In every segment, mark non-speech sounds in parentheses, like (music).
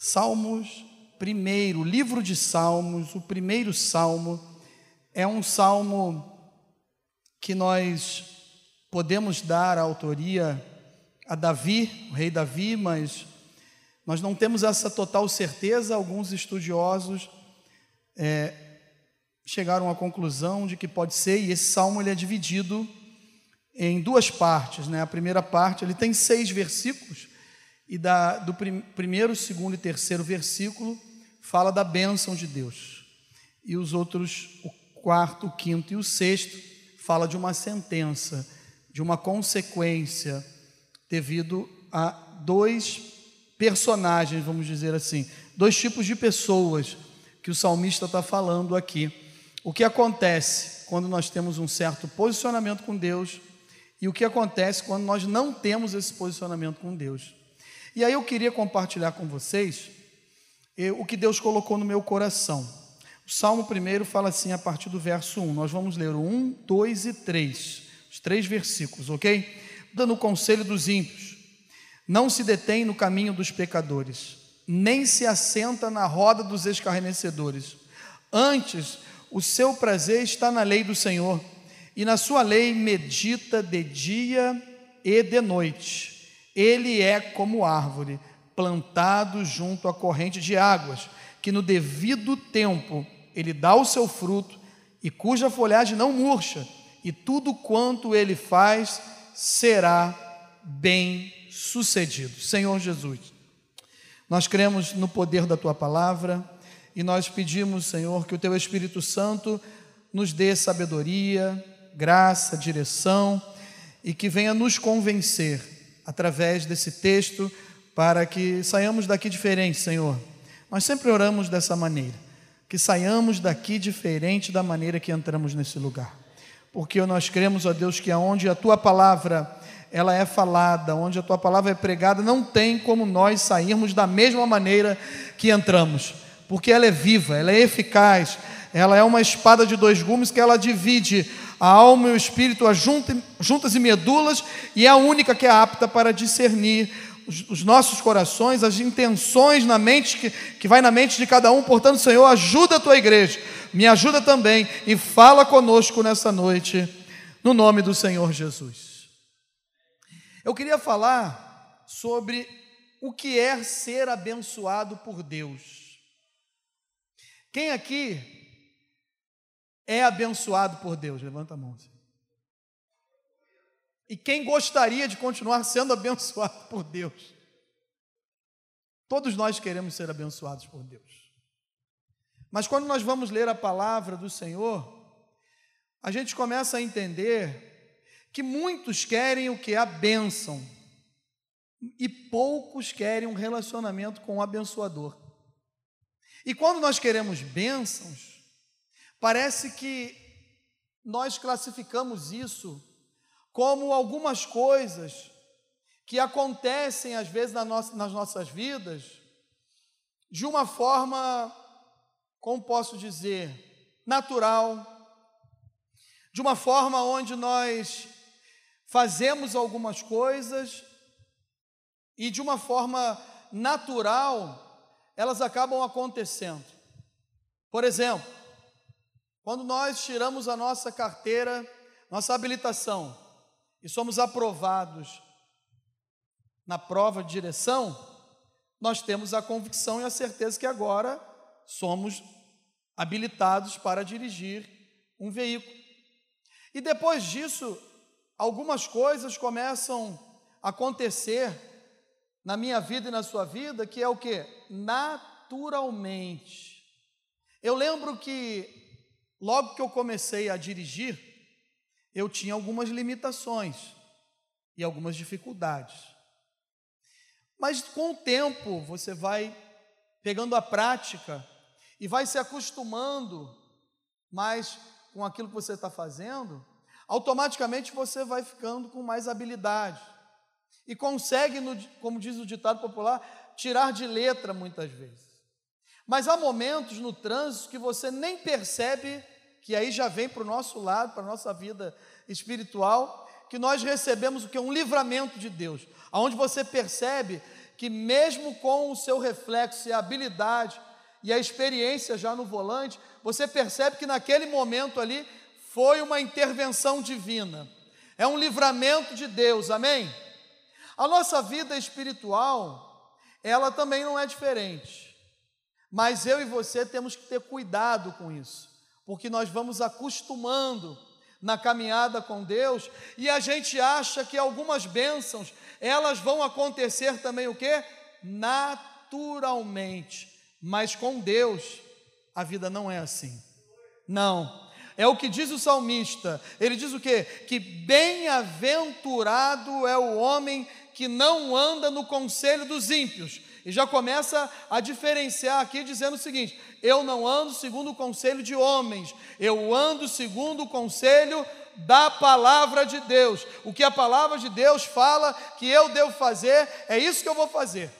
Salmos primeiro, livro de Salmos, o primeiro salmo, é um salmo que nós podemos dar a autoria a Davi, o rei Davi, mas nós não temos essa total certeza. Alguns estudiosos é, chegaram à conclusão de que pode ser, e esse salmo ele é dividido em duas partes. Né? A primeira parte ele tem seis versículos, e da, do prim, primeiro, segundo e terceiro versículo fala da bênção de Deus. E os outros, o quarto, o quinto e o sexto, fala de uma sentença, de uma consequência, devido a dois personagens, vamos dizer assim, dois tipos de pessoas que o salmista está falando aqui. O que acontece quando nós temos um certo posicionamento com Deus e o que acontece quando nós não temos esse posicionamento com Deus. E aí eu queria compartilhar com vocês o que Deus colocou no meu coração. O Salmo primeiro fala assim a partir do verso 1. Nós vamos ler o 1, 2 e 3. Os três versículos, ok? Dando o conselho dos ímpios. Não se detém no caminho dos pecadores, nem se assenta na roda dos escarnecedores. Antes, o seu prazer está na lei do Senhor, e na sua lei medita de dia e de noite ele é como árvore plantado junto à corrente de águas, que no devido tempo ele dá o seu fruto e cuja folhagem não murcha, e tudo quanto ele faz será bem sucedido. Senhor Jesus, nós cremos no poder da tua palavra e nós pedimos, Senhor, que o teu Espírito Santo nos dê sabedoria, graça, direção e que venha nos convencer através desse texto para que saiamos daqui diferentes, Senhor. Nós sempre oramos dessa maneira, que saiamos daqui diferente da maneira que entramos nesse lugar. Porque nós cremos, ó Deus, que aonde a tua palavra ela é falada, onde a tua palavra é pregada, não tem como nós sairmos da mesma maneira que entramos, porque ela é viva, ela é eficaz, ela é uma espada de dois gumes que ela divide a alma e o espírito, as juntas e medulas, e é a única que é apta para discernir os, os nossos corações, as intenções na mente, que, que vai na mente de cada um. Portanto, Senhor, ajuda a tua igreja, me ajuda também e fala conosco nessa noite, no nome do Senhor Jesus. Eu queria falar sobre o que é ser abençoado por Deus. Quem aqui é abençoado por Deus? Levanta a mão. E quem gostaria de continuar sendo (laughs) abençoado por Deus? Todos nós queremos ser abençoados por Deus. Mas quando nós vamos ler a palavra do Senhor, a gente começa a entender que muitos querem o que? A bênção. E poucos querem um relacionamento com o abençoador. E quando nós queremos bênçãos, Parece que nós classificamos isso como algumas coisas que acontecem às vezes nas nossas vidas de uma forma, como posso dizer, natural, de uma forma onde nós fazemos algumas coisas e de uma forma natural elas acabam acontecendo. Por exemplo, quando nós tiramos a nossa carteira, nossa habilitação e somos aprovados na prova de direção, nós temos a convicção e a certeza que agora somos habilitados para dirigir um veículo. E depois disso, algumas coisas começam a acontecer na minha vida e na sua vida, que é o que? Naturalmente. Eu lembro que Logo que eu comecei a dirigir, eu tinha algumas limitações e algumas dificuldades. Mas com o tempo você vai pegando a prática e vai se acostumando mais com aquilo que você está fazendo, automaticamente você vai ficando com mais habilidade e consegue, como diz o ditado popular, tirar de letra muitas vezes. Mas há momentos no trânsito que você nem percebe que aí já vem para o nosso lado, para a nossa vida espiritual, que nós recebemos o que? Um livramento de Deus, aonde você percebe que, mesmo com o seu reflexo e a habilidade e a experiência já no volante, você percebe que naquele momento ali foi uma intervenção divina, é um livramento de Deus, amém? A nossa vida espiritual, ela também não é diferente, mas eu e você temos que ter cuidado com isso, porque nós vamos acostumando na caminhada com Deus e a gente acha que algumas bênçãos elas vão acontecer também o que? Naturalmente. Mas com Deus a vida não é assim. Não. É o que diz o salmista. Ele diz o quê? Que bem-aventurado é o homem que não anda no conselho dos ímpios. E já começa a diferenciar aqui dizendo o seguinte: eu não ando segundo o conselho de homens, eu ando segundo o conselho da palavra de Deus. O que a palavra de Deus fala que eu devo fazer, é isso que eu vou fazer.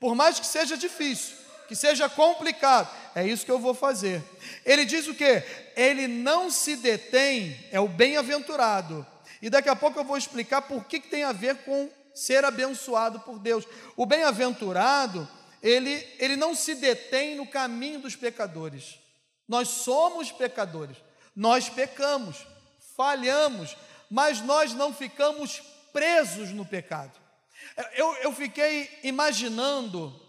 Por mais que seja difícil, que seja complicado, é isso que eu vou fazer. Ele diz o que? Ele não se detém, é o bem-aventurado. E daqui a pouco eu vou explicar por que, que tem a ver com ser abençoado por Deus. O bem-aventurado, ele, ele não se detém no caminho dos pecadores. Nós somos pecadores, nós pecamos falhamos, mas nós não ficamos presos no pecado. Eu, eu fiquei imaginando,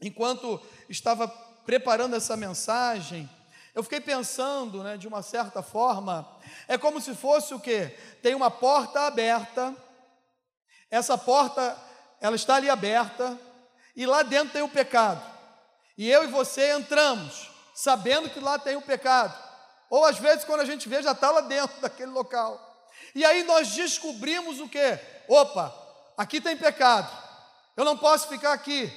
enquanto estava preparando essa mensagem, eu fiquei pensando, né, de uma certa forma, é como se fosse o quê? Tem uma porta aberta, essa porta, ela está ali aberta, e lá dentro tem o pecado. E eu e você entramos, sabendo que lá tem o pecado. Ou às vezes, quando a gente vê, já está lá dentro (laughs) daquele local. E aí nós descobrimos o que? Opa, aqui tem pecado, eu não posso ficar aqui.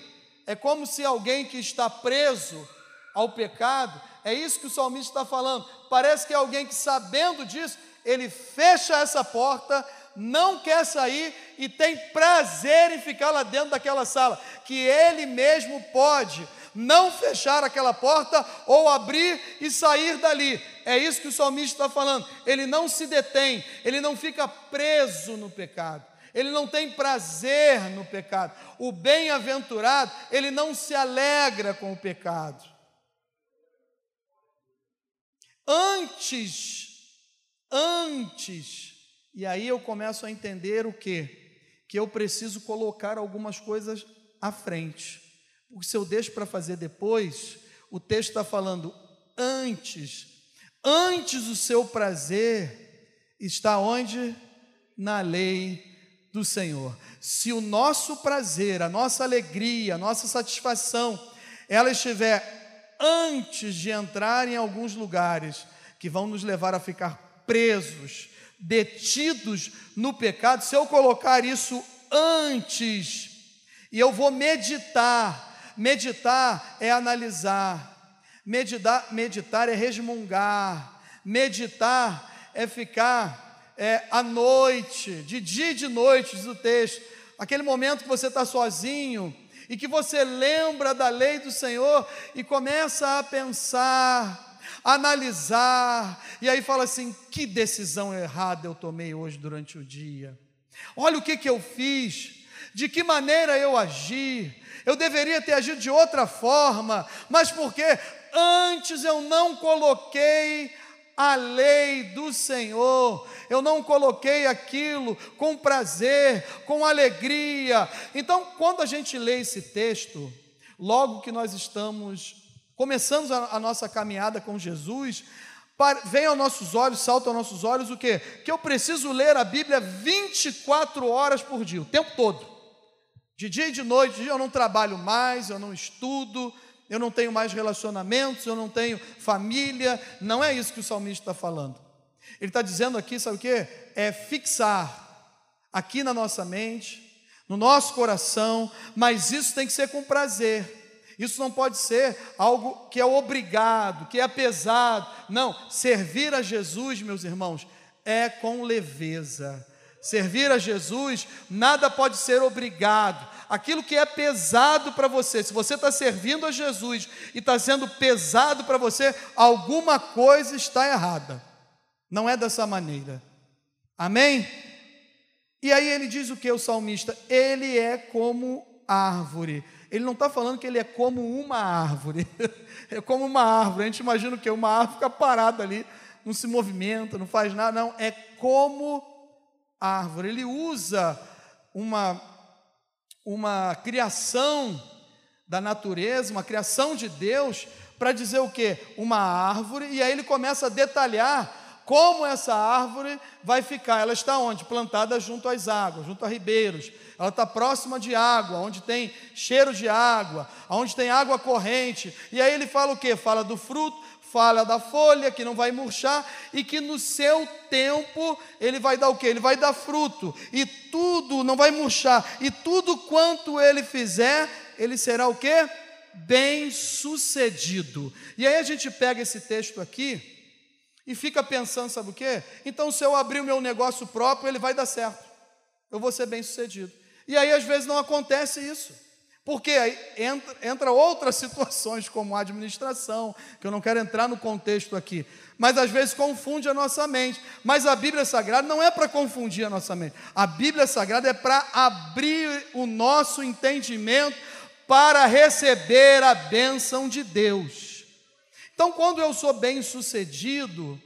É como se alguém que está preso ao pecado, é isso que o salmista está falando. Parece que é alguém que, sabendo disso, ele fecha essa porta, não quer sair e tem prazer em ficar lá dentro daquela sala, que ele mesmo pode não fechar aquela porta ou abrir e sair dali. É isso que o salmista está falando. Ele não se detém, ele não fica preso no pecado. Ele não tem prazer no pecado. O bem-aventurado, ele não se alegra com o pecado. Antes, antes, e aí eu começo a entender o que? Que eu preciso colocar algumas coisas à frente. Porque se eu deixo para fazer depois, o texto está falando antes. Antes o seu prazer está onde? Na lei do Senhor. Se o nosso prazer, a nossa alegria, a nossa satisfação, ela estiver antes de entrar em alguns lugares que vão nos levar a ficar presos, detidos no pecado, se eu colocar isso antes, e eu vou meditar, Meditar é analisar, meditar, meditar é resmungar, meditar é ficar é, à noite, de dia e de noite, diz o texto, aquele momento que você está sozinho e que você lembra da lei do Senhor e começa a pensar, analisar, e aí fala assim: que decisão errada eu tomei hoje durante o dia. Olha o que, que eu fiz, de que maneira eu agi, eu deveria ter agido de outra forma, mas porque antes eu não coloquei a lei do Senhor, eu não coloquei aquilo com prazer, com alegria. Então, quando a gente lê esse texto, logo que nós estamos começando a, a nossa caminhada com Jesus, vem aos nossos olhos, salta aos nossos olhos o quê? Que eu preciso ler a Bíblia 24 horas por dia, o tempo todo. De dia e de noite, eu não trabalho mais, eu não estudo, eu não tenho mais relacionamentos, eu não tenho família. Não é isso que o salmista está falando. Ele está dizendo aqui, sabe o que? É fixar aqui na nossa mente, no nosso coração, mas isso tem que ser com prazer. Isso não pode ser algo que é obrigado, que é pesado. Não, servir a Jesus, meus irmãos, é com leveza Servir a Jesus, nada pode ser obrigado. Aquilo que é pesado para você, se você está servindo a Jesus e está sendo pesado para você, alguma coisa está errada. Não é dessa maneira. Amém? E aí ele diz o que, o salmista? Ele é como árvore. Ele não está falando que ele é como uma árvore. (laughs) é como uma árvore. A gente imagina que uma árvore fica parada ali, não se movimenta, não faz nada. Não, é como árvore. Ele usa uma, uma criação da natureza, uma criação de Deus, para dizer o quê? Uma árvore, e aí ele começa a detalhar como essa árvore vai ficar. Ela está onde? Plantada junto às águas, junto a ribeiros. Ela está próxima de água, onde tem cheiro de água, onde tem água corrente. E aí ele fala o quê? Fala do fruto, fala da folha que não vai murchar e que no seu tempo ele vai dar o quê? Ele vai dar fruto e tudo não vai murchar e tudo quanto ele fizer, ele será o quê? Bem sucedido. E aí a gente pega esse texto aqui e fica pensando, sabe o quê? Então, se eu abrir o meu negócio próprio, ele vai dar certo. Eu vou ser bem sucedido. E aí, às vezes, não acontece isso. Porque aí entra, entra outras (laughs) situações, como a administração, que eu não quero entrar no contexto aqui. Mas às vezes confunde a nossa mente. Mas a Bíblia Sagrada não é para confundir a nossa mente. A Bíblia Sagrada é para abrir o nosso entendimento para receber a bênção de Deus. Então, quando eu sou bem-sucedido,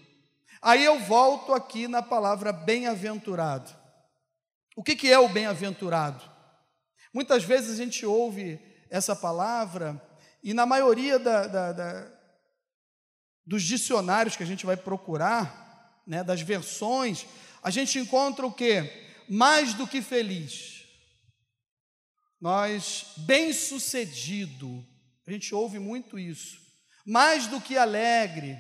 aí eu volto aqui na palavra bem-aventurado. O que, que é o bem-aventurado? Muitas vezes a gente ouve essa palavra e na maioria da, da, da, dos dicionários que a gente vai procurar, né, das versões, a gente encontra o que? Mais do que feliz. Nós, bem-sucedido, a gente ouve muito isso mais do que alegre.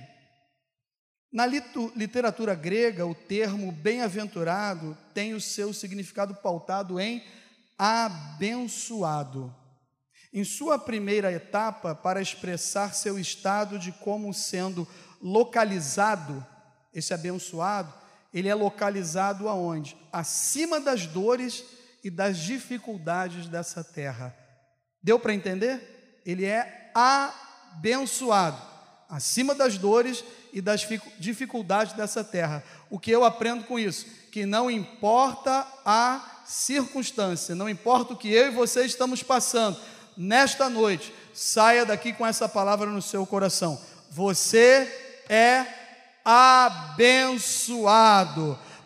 Na literatura grega, o termo bem-aventurado tem o seu significado pautado em abençoado. Em sua primeira etapa, para expressar seu estado de como sendo localizado, esse abençoado, ele é localizado aonde? Acima das dores e das dificuldades dessa terra. Deu para entender? Ele é abençoado abençoado, acima das dores e das dificuldades dessa terra. O que eu aprendo com isso? Que não importa a circunstância, não importa o que eu e você estamos passando, nesta noite, saia daqui com essa palavra no seu coração. Você é abençoado.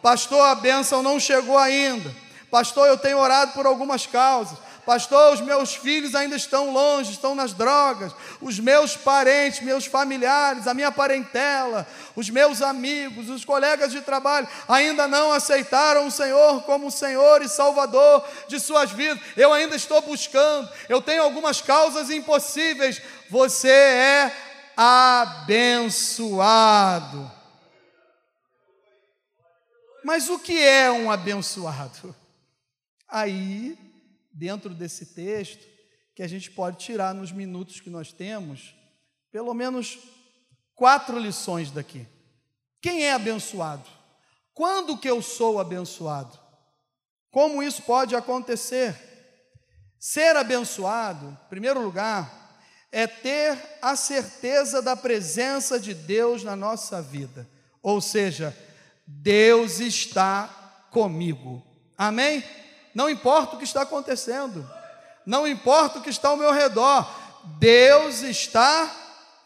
Pastor, a bênção não chegou ainda. Pastor, eu tenho orado por algumas causas. Pastor, os meus filhos ainda estão longe, estão nas drogas. Os meus parentes, meus familiares, a minha parentela, os meus amigos, os colegas de trabalho ainda não aceitaram o Senhor como Senhor e Salvador de suas vidas. Eu ainda estou buscando. Eu tenho algumas causas impossíveis. Você é abençoado. Mas o que é um abençoado? Aí dentro desse texto que a gente pode tirar nos minutos que nós temos, pelo menos quatro lições daqui. Quem é abençoado? Quando que eu sou abençoado? Como isso pode acontecer? Ser abençoado, em primeiro lugar, é ter a certeza da presença de Deus na nossa vida. Ou seja, Deus está comigo. Amém? Não importa o que está acontecendo, não importa o que está ao meu redor, Deus está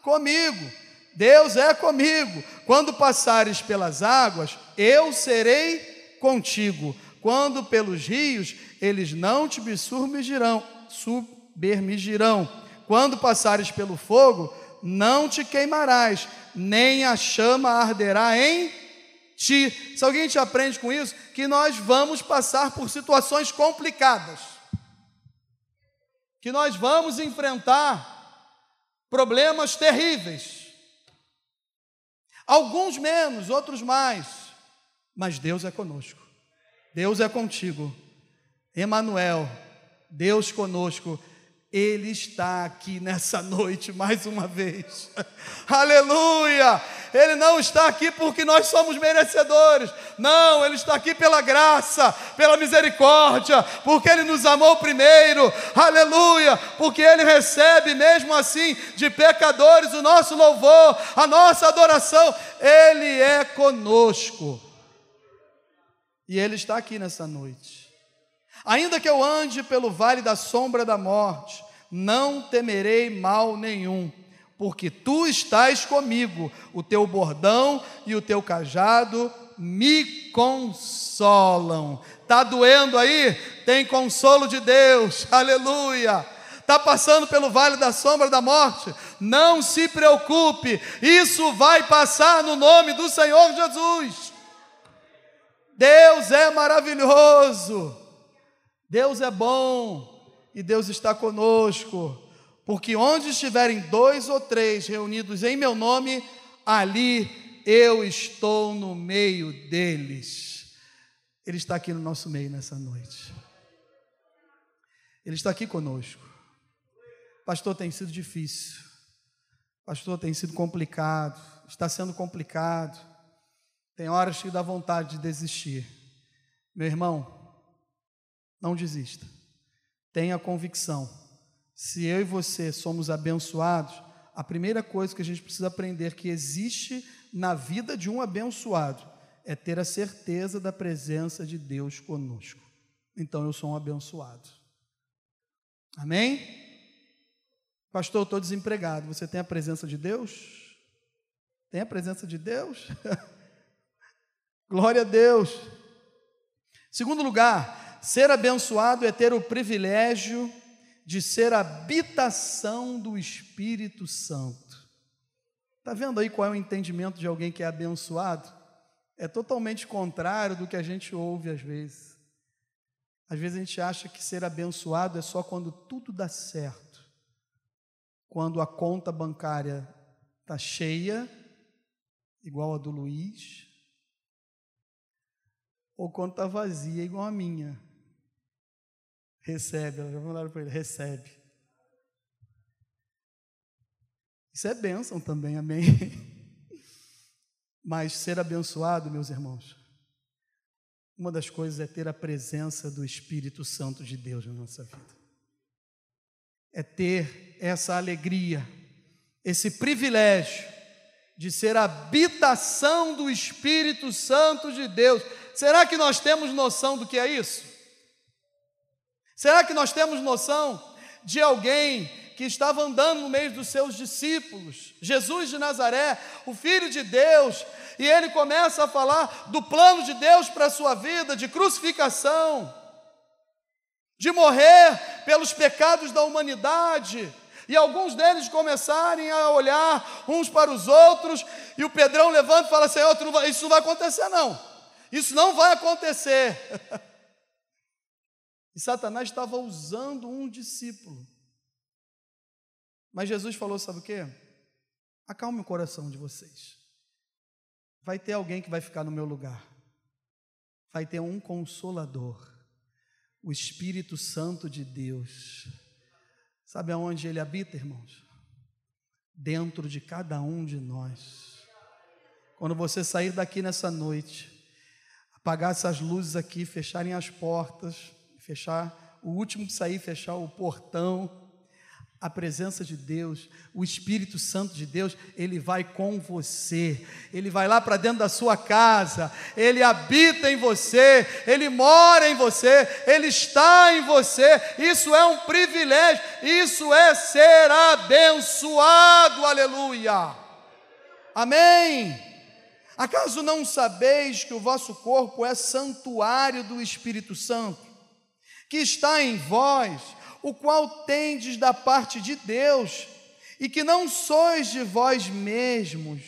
comigo. Deus é comigo. Quando passares pelas águas, eu serei contigo. Quando pelos rios, eles não te submergirão, submergirão. Quando passares pelo fogo, não te queimarás, nem a chama arderá em Se alguém te aprende com isso, que nós vamos passar por situações complicadas, que nós vamos enfrentar problemas terríveis, alguns menos, outros mais, mas Deus é conosco, Deus é contigo, Emanuel, Deus conosco. Ele está aqui nessa noite mais uma vez. (laughs) Aleluia! Ele não está aqui porque nós somos merecedores. Não, ele está aqui pela graça, pela misericórdia, porque ele nos amou primeiro. Aleluia! Porque ele recebe mesmo assim de pecadores o nosso louvor, a nossa adoração. Ele é conosco. E ele está aqui nessa noite. Ainda que eu ande pelo vale da sombra da morte, não temerei mal nenhum, porque tu estás comigo, o teu bordão e o teu cajado me consolam. Tá doendo aí? Tem consolo de Deus. (laughs) Aleluia. Tá passando pelo vale da sombra da morte? Não se preocupe, isso vai passar no nome do Senhor Jesus. Deus é maravilhoso. Deus é bom e Deus está conosco. Porque onde estiverem dois ou três reunidos em meu nome, ali eu estou no meio deles. Ele está aqui no nosso meio nessa noite. Ele está aqui conosco. Pastor, tem sido difícil. Pastor, tem sido complicado. Está sendo complicado. Tem horas que dá vontade de desistir. Meu irmão, não desista. Tenha convicção. Se eu e você somos abençoados, a primeira coisa que a gente precisa aprender que existe na vida de um abençoado é ter a certeza da presença de Deus conosco. Então eu sou um abençoado. Amém? Pastor, eu estou desempregado. Você tem a presença de Deus? Tem a presença de Deus? (laughs) Glória a Deus. Segundo lugar, ser abençoado é ter o privilégio de ser habitação do Espírito Santo. Está vendo aí qual é o entendimento de alguém que é abençoado? É totalmente contrário do que a gente ouve às vezes. Às vezes a gente acha que ser abençoado é só quando tudo dá certo, quando a conta bancária está cheia, igual a do Luiz, ou quando está vazia, igual a minha. Recebe, ela já mandaram para ele, recebe. Isso é bênção também, amém? (laughs) Mas ser abençoado, meus irmãos, uma das coisas é ter a presença do Espírito Santo de Deus na nossa vida. É ter essa alegria, esse privilégio de ser habitação do Espírito Santo de Deus. Será que nós temos noção do que é isso? Será que nós temos noção de alguém que estava andando no meio dos seus discípulos, Jesus de Nazaré, o Filho de Deus, e ele começa a falar do plano de Deus para a sua vida, de crucificação, de morrer pelos pecados da humanidade, e alguns deles começarem a olhar uns para os outros, e o Pedrão levanta e fala: Senhor, isso não vai acontecer, não, isso não vai acontecer. (laughs) e Satanás estava usando um discípulo mas Jesus falou: sabe o que? Acalme o coração de vocês. Vai ter alguém que vai ficar no meu lugar. Vai ter um consolador, o Espírito Santo de Deus. Sabe aonde ele habita, irmãos? Dentro de cada um de nós. Quando você sair daqui nessa noite, apagar essas luzes aqui, fecharem as portas, fechar o último que sair, fechar o portão, a presença de Deus, o Espírito Santo de Deus, ele vai com você, ele vai lá para dentro da sua casa, ele habita em você, ele mora em você, ele está em você. Isso é um privilégio, isso é ser abençoado, aleluia. Amém. Acaso não sabeis que o vosso corpo é santuário do Espírito Santo, que está em vós? o qual tendes da parte de Deus, e que não sois de vós mesmos,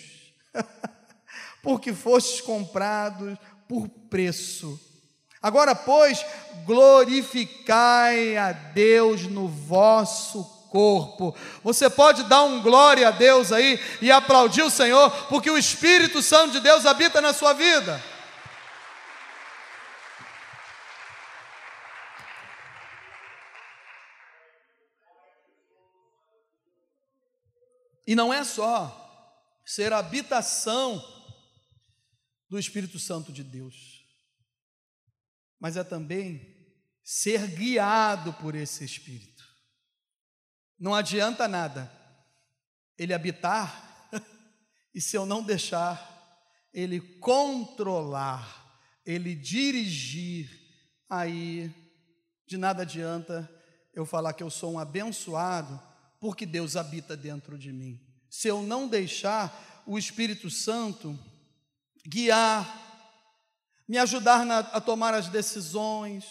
(laughs) porque fostes comprados por preço. Agora, pois, glorificai a Deus no vosso corpo. Você pode dar um glória a Deus aí e aplaudir o Senhor, porque o Espírito Santo de Deus habita na sua vida. E não é só ser habitação do Espírito Santo de Deus, mas é também ser guiado por esse Espírito. Não adianta nada ele habitar (laughs) e se eu não deixar ele controlar, ele dirigir, aí De nada adianta eu falar que eu sou um abençoado, porque Deus habita dentro de mim. Se eu não deixar o Espírito Santo guiar, me ajudar na, a tomar as decisões,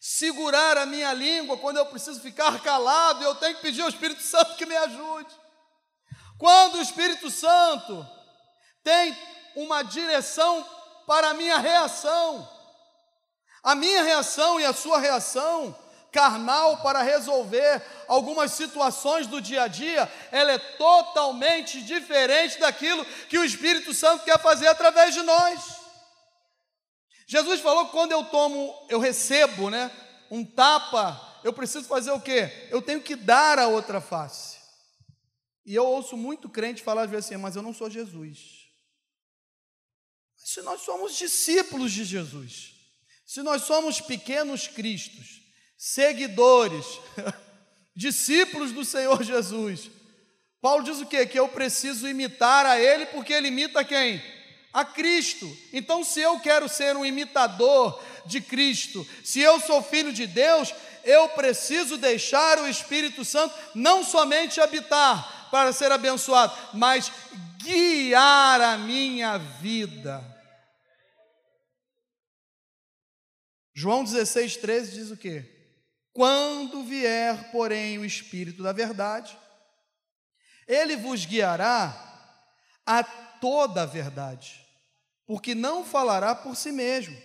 segurar a minha língua quando eu preciso ficar calado eu tenho que pedir ao Espírito Santo que me ajude. Quando o Espírito Santo tem uma direção para a minha reação, a minha reação e a sua reação carnal para resolver algumas situações do dia a dia, ela é totalmente diferente daquilo que o Espírito Santo quer fazer através de nós. Jesus falou que quando eu tomo, eu recebo, né, um tapa, eu preciso fazer o quê? Eu tenho que dar a outra face. E eu ouço muito crente falar às vezes assim, mas eu não sou Jesus. Se nós somos discípulos de Jesus, se nós somos pequenos cristos, seguidores, (laughs) discípulos do Senhor Jesus, Paulo diz o quê? Que eu preciso imitar a Ele, porque Ele imita quem? A Cristo. Então, se eu quero ser um imitador de Cristo, se eu sou filho de Deus, eu preciso deixar o Espírito Santo não somente habitar para ser abençoado, mas guiar a minha vida. João 16, 13 diz o quê? Quando vier, porém, o Espírito da Verdade, ele vos guiará a toda a verdade, porque não falará por si mesmo,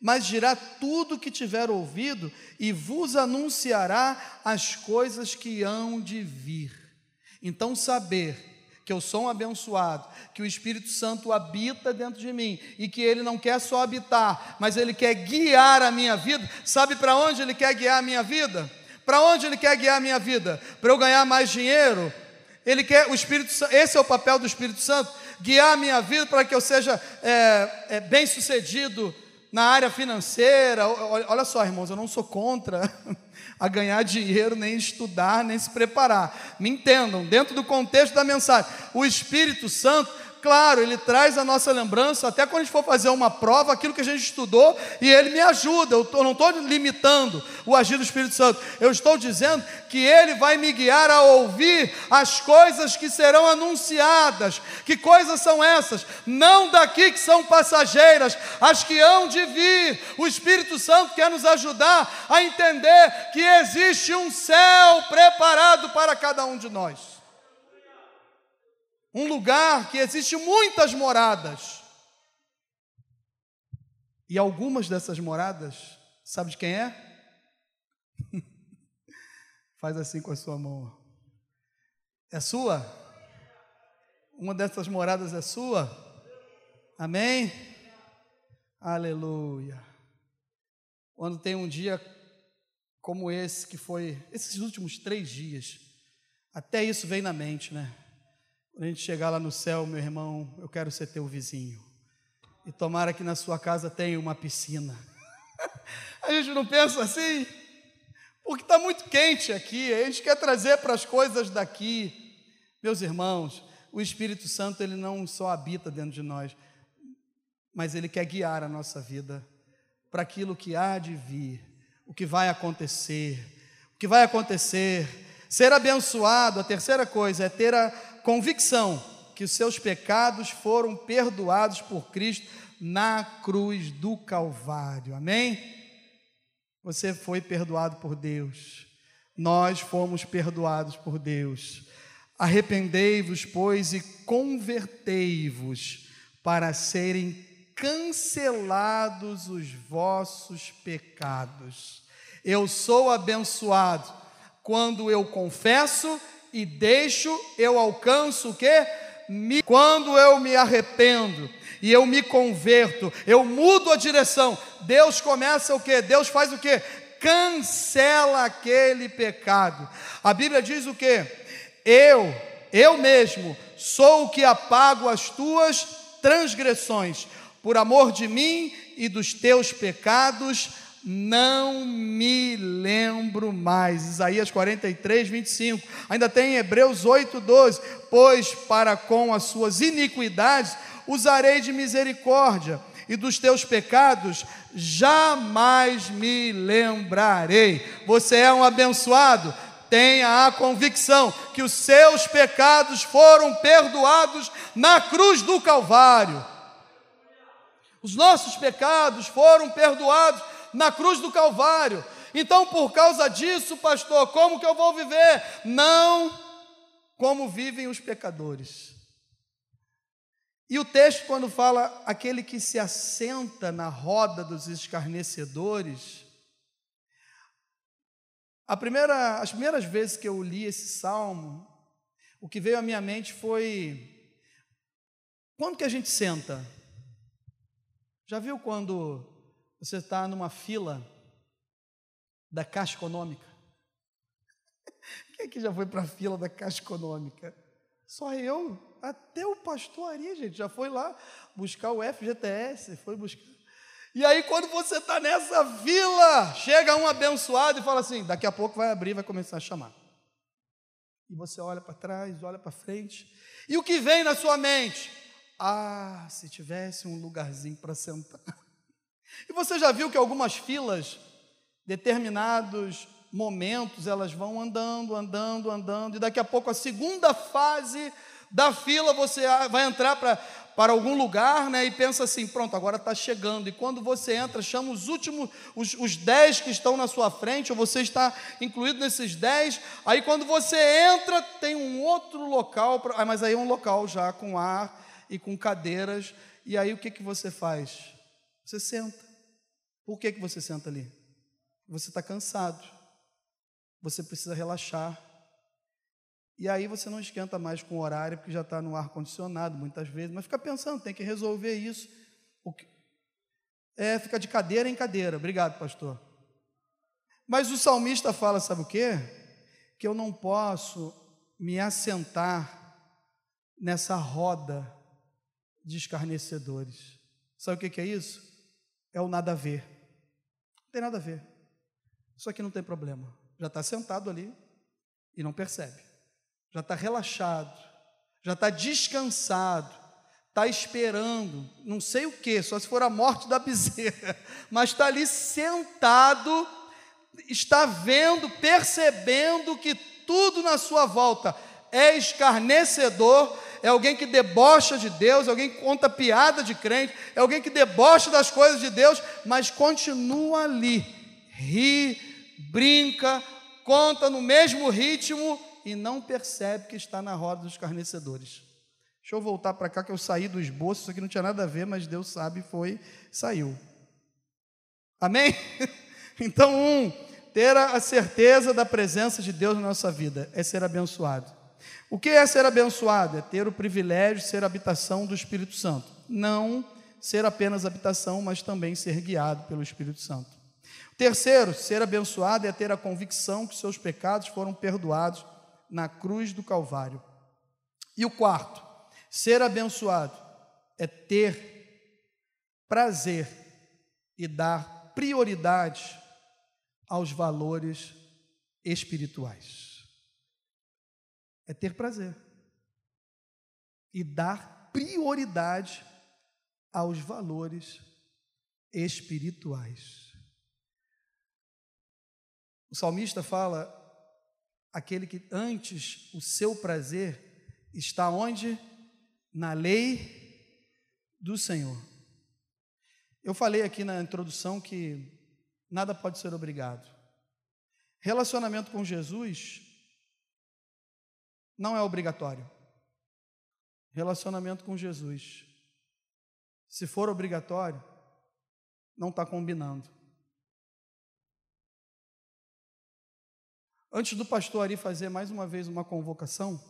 mas dirá tudo o que tiver ouvido e vos anunciará as coisas que hão de vir. Então, saber que eu sou um abençoado, que o Espírito Santo habita dentro de mim e que ele não quer só habitar, mas ele quer guiar a minha vida. Sabe para onde ele quer guiar a minha vida? Para onde ele quer guiar a minha vida? Para eu ganhar mais dinheiro? Ele quer o Espírito esse é o papel do Espírito Santo, guiar a minha vida para que eu seja é, é, bem sucedido na área financeira. Olha só, irmãos, eu não sou contra (laughs) a ganhar dinheiro, nem estudar, nem se preparar. Me entendam, dentro do contexto da mensagem, o Espírito Santo claro, ele traz a nossa lembrança, até quando a gente for fazer uma prova, aquilo que a gente estudou, e ele me ajuda. Eu, tô, eu não estou limitando o agir do Espírito Santo, eu estou dizendo que ele vai me guiar a ouvir as coisas que serão anunciadas. Que coisas são essas? Não daqui que são passageiras, as que hão de vir. O Espírito Santo quer nos ajudar a entender que existe um céu preparado para cada um de nós um lugar que existe muitas moradas. E algumas dessas moradas, sabe de quem é? (laughs) Faz assim com a sua mão. É sua? Uma dessas moradas é sua? Amém? Aleluia. Quando tem um dia como esse, que foi esses últimos três dias, até isso vem na mente, né? Quando a gente chegar lá no céu, meu irmão, eu quero ser teu vizinho. E tomara que na sua casa tenha uma piscina. (laughs) a gente não pensa assim? Porque está muito quente aqui, a gente quer trazer para as coisas daqui. Meus irmãos, o Espírito Santo, ele não só habita dentro de nós, mas ele quer guiar a nossa vida para aquilo que há de vir, o que vai acontecer. O que vai acontecer. Ser abençoado, a terceira coisa, é ter a convicção que os seus pecados foram perdoados por Cristo na cruz do Calvário. Amém? Você foi perdoado por Deus. Nós fomos perdoados por Deus. Arrependei-vos, pois, e convertei-vos para serem cancelados os vossos pecados. Eu sou abençoado quando eu confesso e deixo, eu alcanço o quê? Me, quando eu me arrependo e eu me converto, eu mudo a direção, Deus começa o quê? Deus faz o quê? Cancela aquele pecado. A Bíblia diz o quê? Eu, eu mesmo, sou o que apago as tuas transgressões, por amor de mim e dos teus pecados, não me lembro mais. Isaías 43, 25. Ainda tem Hebreus 8, 12. Pois para com as suas iniquidades usarei de misericórdia, e dos teus pecados jamais me lembrarei. Você é um abençoado? Tenha a convicção que os seus pecados foram perdoados na cruz do Calvário. Os nossos pecados foram perdoados na cruz do Calvário. Então, por causa disso, pastor, como que eu vou viver? Não como vivem os pecadores. E o texto, quando fala aquele que se assenta na roda dos escarnecedores, a primeira, as primeiras vezes que eu li esse salmo, o que veio à minha mente foi: quando que a gente senta? Já viu quando você está numa fila da Caixa Econômica? (laughs) Quem é que já foi para a fila da Caixa Econômica? Só eu. Até o pastor Ari, gente, já foi lá buscar o FGTS, foi buscar. E aí, quando você está nessa fila, chega um abençoado e fala assim: daqui a pouco vai abrir, vai começar a chamar. E você olha para trás, olha para frente. E o que vem na sua mente? Ah, se tivesse um lugarzinho para sentar. (laughs) E você já viu que algumas filas, determinados momentos, elas vão andando, andando, andando, e daqui a pouco a segunda fase da fila você vai entrar para para algum lugar, né, e pensa assim, pronto, agora está chegando. E quando você entra, chama os últimos, os, os dez que estão na sua frente, ou você está incluído nesses dez. Aí quando você entra, tem um outro local, pra, ah, mas aí é um local já com ar e com cadeiras. E aí o que, que você faz? Você senta. Por que, que você senta ali? Você está cansado. Você precisa relaxar. E aí você não esquenta mais com o horário, porque já está no ar-condicionado muitas vezes, mas fica pensando, tem que resolver isso. Que... É, fica de cadeira em cadeira. Obrigado, pastor. Mas o salmista fala, sabe o quê? Que eu não posso me assentar nessa roda de escarnecedores. Sabe o que é isso? É o nada a ver. Não tem nada a ver. Isso aqui não tem problema. Já está sentado ali e não percebe. Já está relaxado, já está descansado, está esperando, não sei o que, só se for a morte da bezerra, (laughs) mas está ali sentado, está vendo, percebendo que tudo na sua volta é escarnecedor, é alguém que debocha de Deus, é alguém que conta piada de crente, é alguém que debocha das coisas de Deus, mas continua ali, ri, brinca, conta no mesmo ritmo e não percebe que está na roda dos escarnecedores. Deixa eu voltar para cá que eu saí do esboço, isso aqui não tinha nada a ver, mas Deus sabe, foi, saiu. Amém? (laughs) Então, um, ter a certeza da presença de Deus na nossa vida é ser abençoado. O que é ser abençoado? É ter o privilégio de ser habitação do Espírito Santo. Não ser apenas habitação, mas também ser guiado pelo Espírito Santo. Terceiro, ser abençoado é ter a convicção que seus pecados foram perdoados na cruz do Calvário. E o quarto, ser abençoado é ter prazer e dar prioridade aos valores espirituais. É ter prazer e dar prioridade aos valores espirituais. O salmista fala aquele que antes o seu prazer está onde? Na lei do Senhor. Eu falei aqui na introdução que nada pode ser obrigado. Relacionamento com Jesus não é obrigatório. Relacionamento com Jesus, se for obrigatório, não está combinando. Antes do pastor Ari fazer mais uma vez uma convocação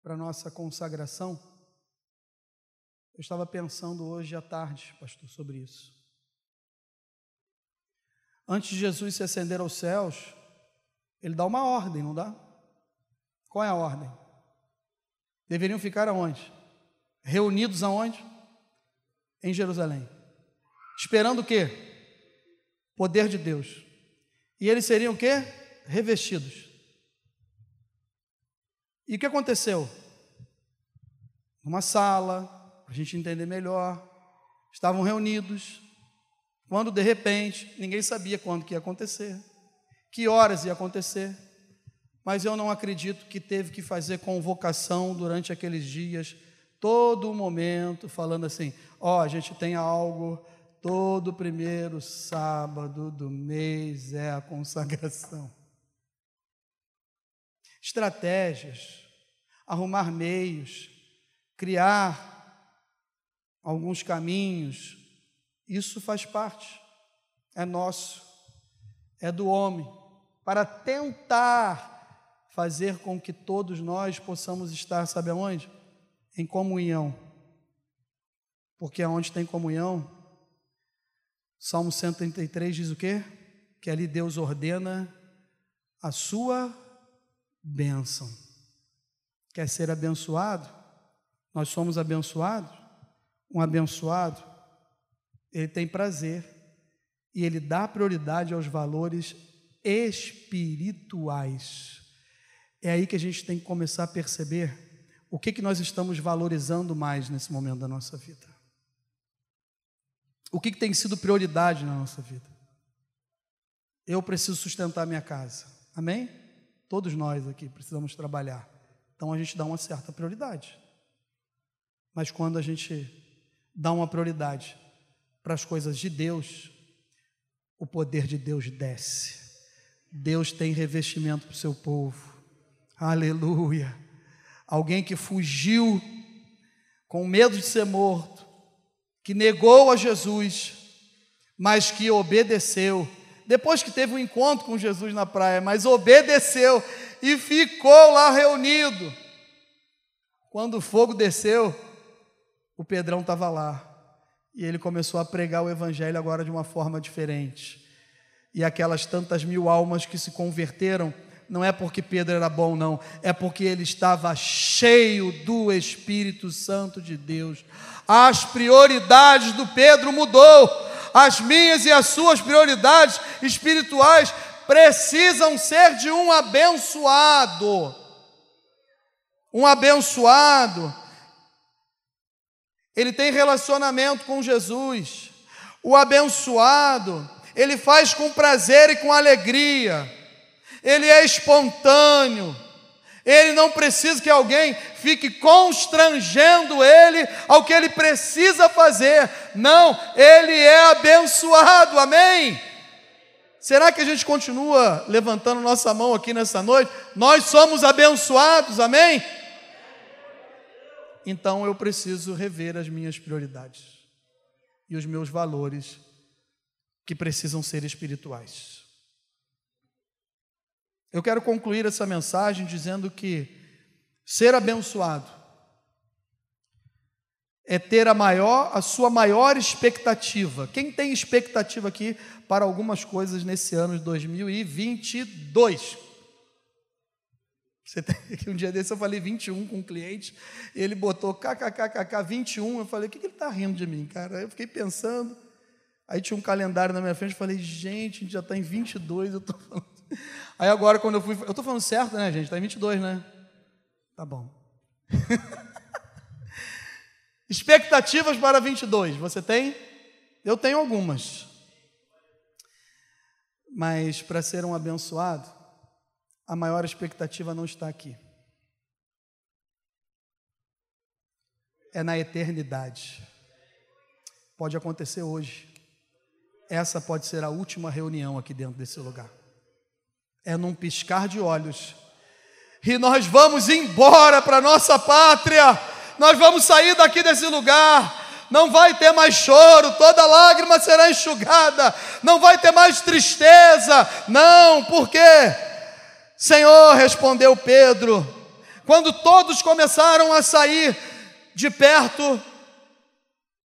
para nossa consagração, eu estava pensando hoje à tarde, pastor, sobre isso. Antes de Jesus se ascender aos céus, ele dá uma ordem, não dá? Qual é a ordem? Deveriam ficar aonde? Reunidos aonde? Em Jerusalém. Esperando o quê? Poder de Deus. E eles seriam o quê? Revestidos. E o que aconteceu? Uma sala, para a gente entender melhor, estavam reunidos, quando de repente, ninguém sabia quando que ia acontecer, que horas ia acontecer, mas eu não acredito que teve que fazer convocação durante aqueles dias, todo o momento, falando assim: ó, oh, a gente tem algo, todo primeiro sábado do mês é a consagração. Estratégias, arrumar meios, criar alguns caminhos, isso faz parte, é nosso, é do homem, para tentar fazer com que todos nós possamos estar, sabe aonde? Em comunhão. Porque aonde tem comunhão, Salmo 133 diz o quê? Que ali Deus ordena a sua bênção. Quer ser abençoado? Nós somos abençoados? Um abençoado, ele tem prazer e ele dá prioridade aos valores espirituais. É aí que a gente tem que começar a perceber o que, que nós estamos valorizando mais nesse momento da nossa vida. O que, que tem sido prioridade na nossa vida? Eu preciso sustentar minha casa. Amém? Todos nós aqui precisamos trabalhar. Então a gente dá uma certa prioridade. Mas quando a gente dá uma prioridade para as coisas de Deus, o poder de Deus desce. Deus tem revestimento para o seu povo. Aleluia. Alguém que fugiu com medo de ser morto, que negou a Jesus, mas que obedeceu. Depois que teve um encontro com Jesus na praia, mas obedeceu e ficou lá reunido. Quando o fogo desceu, o Pedrão estava lá. E ele começou a pregar o evangelho agora de uma forma diferente. E aquelas tantas mil almas que se converteram, não é porque Pedro era bom, não, é porque ele estava cheio do Espírito Santo de Deus. As prioridades do Pedro mudou. As minhas e as suas prioridades espirituais precisam ser de um abençoado. Um abençoado ele tem relacionamento com Jesus. O abençoado, ele faz com prazer e com alegria. Ele é espontâneo. Ele não precisa que alguém fique constrangendo ele ao que ele precisa fazer. Não, ele é abençoado. Amém? Será que a gente continua levantando nossa mão aqui nessa noite? Nós somos abençoados. Amém? então eu preciso rever as minhas prioridades e os meus valores que precisam ser espirituais. Eu quero concluir essa mensagem dizendo que ser abençoado é ter a maior, a sua maior expectativa. Quem tem expectativa aqui para algumas coisas nesse ano de 2022? Você tem, um dia desse eu falei 21 com um cliente, ele botou kkkk 21, eu falei, o que, que ele está rindo de mim, cara? Eu fiquei pensando, aí tinha um calendário na minha frente, eu falei, gente, a gente já está em 22, eu estou falando... Aí agora quando eu fui, eu estou falando certo, né, gente? Está em 22, né? Tá bom. (laughs) Expectativas para 22, você tem? Eu tenho algumas. Mas para ser um abençoado, a maior expectativa não está aqui. É na eternidade. Pode acontecer hoje. Essa pode ser a última reunião aqui dentro desse lugar. É num piscar de olhos. E nós vamos embora para nossa pátria. Nós vamos sair daqui desse lugar não vai ter mais choro, toda lágrima será enxugada, não vai ter mais tristeza, não, por quê? Senhor, respondeu Pedro, quando todos começaram a sair de perto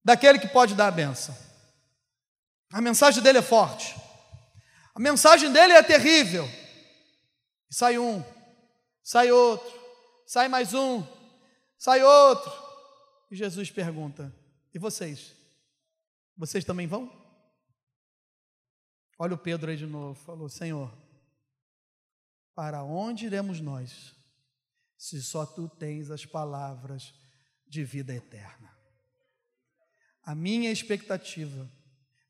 daquele que pode dar a benção. A mensagem dele é forte, a mensagem dele é terrível. Sai um, sai outro, sai mais um, sai outro. E Jesus pergunta: E vocês? Vocês também vão? Olha o Pedro aí de novo, falou: Senhor, para onde iremos nós, se só tu tens as palavras de vida eterna? A minha expectativa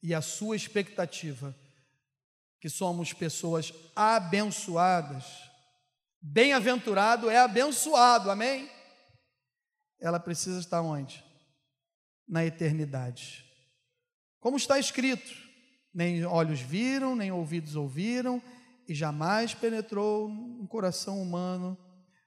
e a sua expectativa, que somos pessoas abençoadas, bem-aventurado é abençoado, amém? Ela precisa estar onde? Na eternidade. Como está escrito: nem olhos viram, nem ouvidos ouviram, e jamais penetrou no coração humano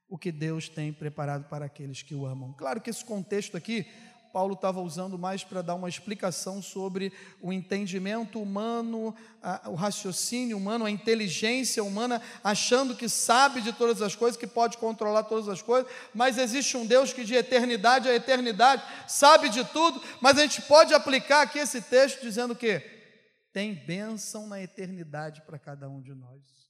o que Deus tem preparado para aqueles que o amam. Claro que esse contexto aqui, Paulo estava usando mais para dar uma explicação sobre o entendimento humano, a, o raciocínio humano, a inteligência humana, achando que sabe de todas as coisas, que pode controlar todas as coisas, mas existe um Deus que de eternidade a eternidade sabe de tudo, mas a gente pode aplicar aqui esse texto dizendo que tem bênção na eternidade para cada um de nós.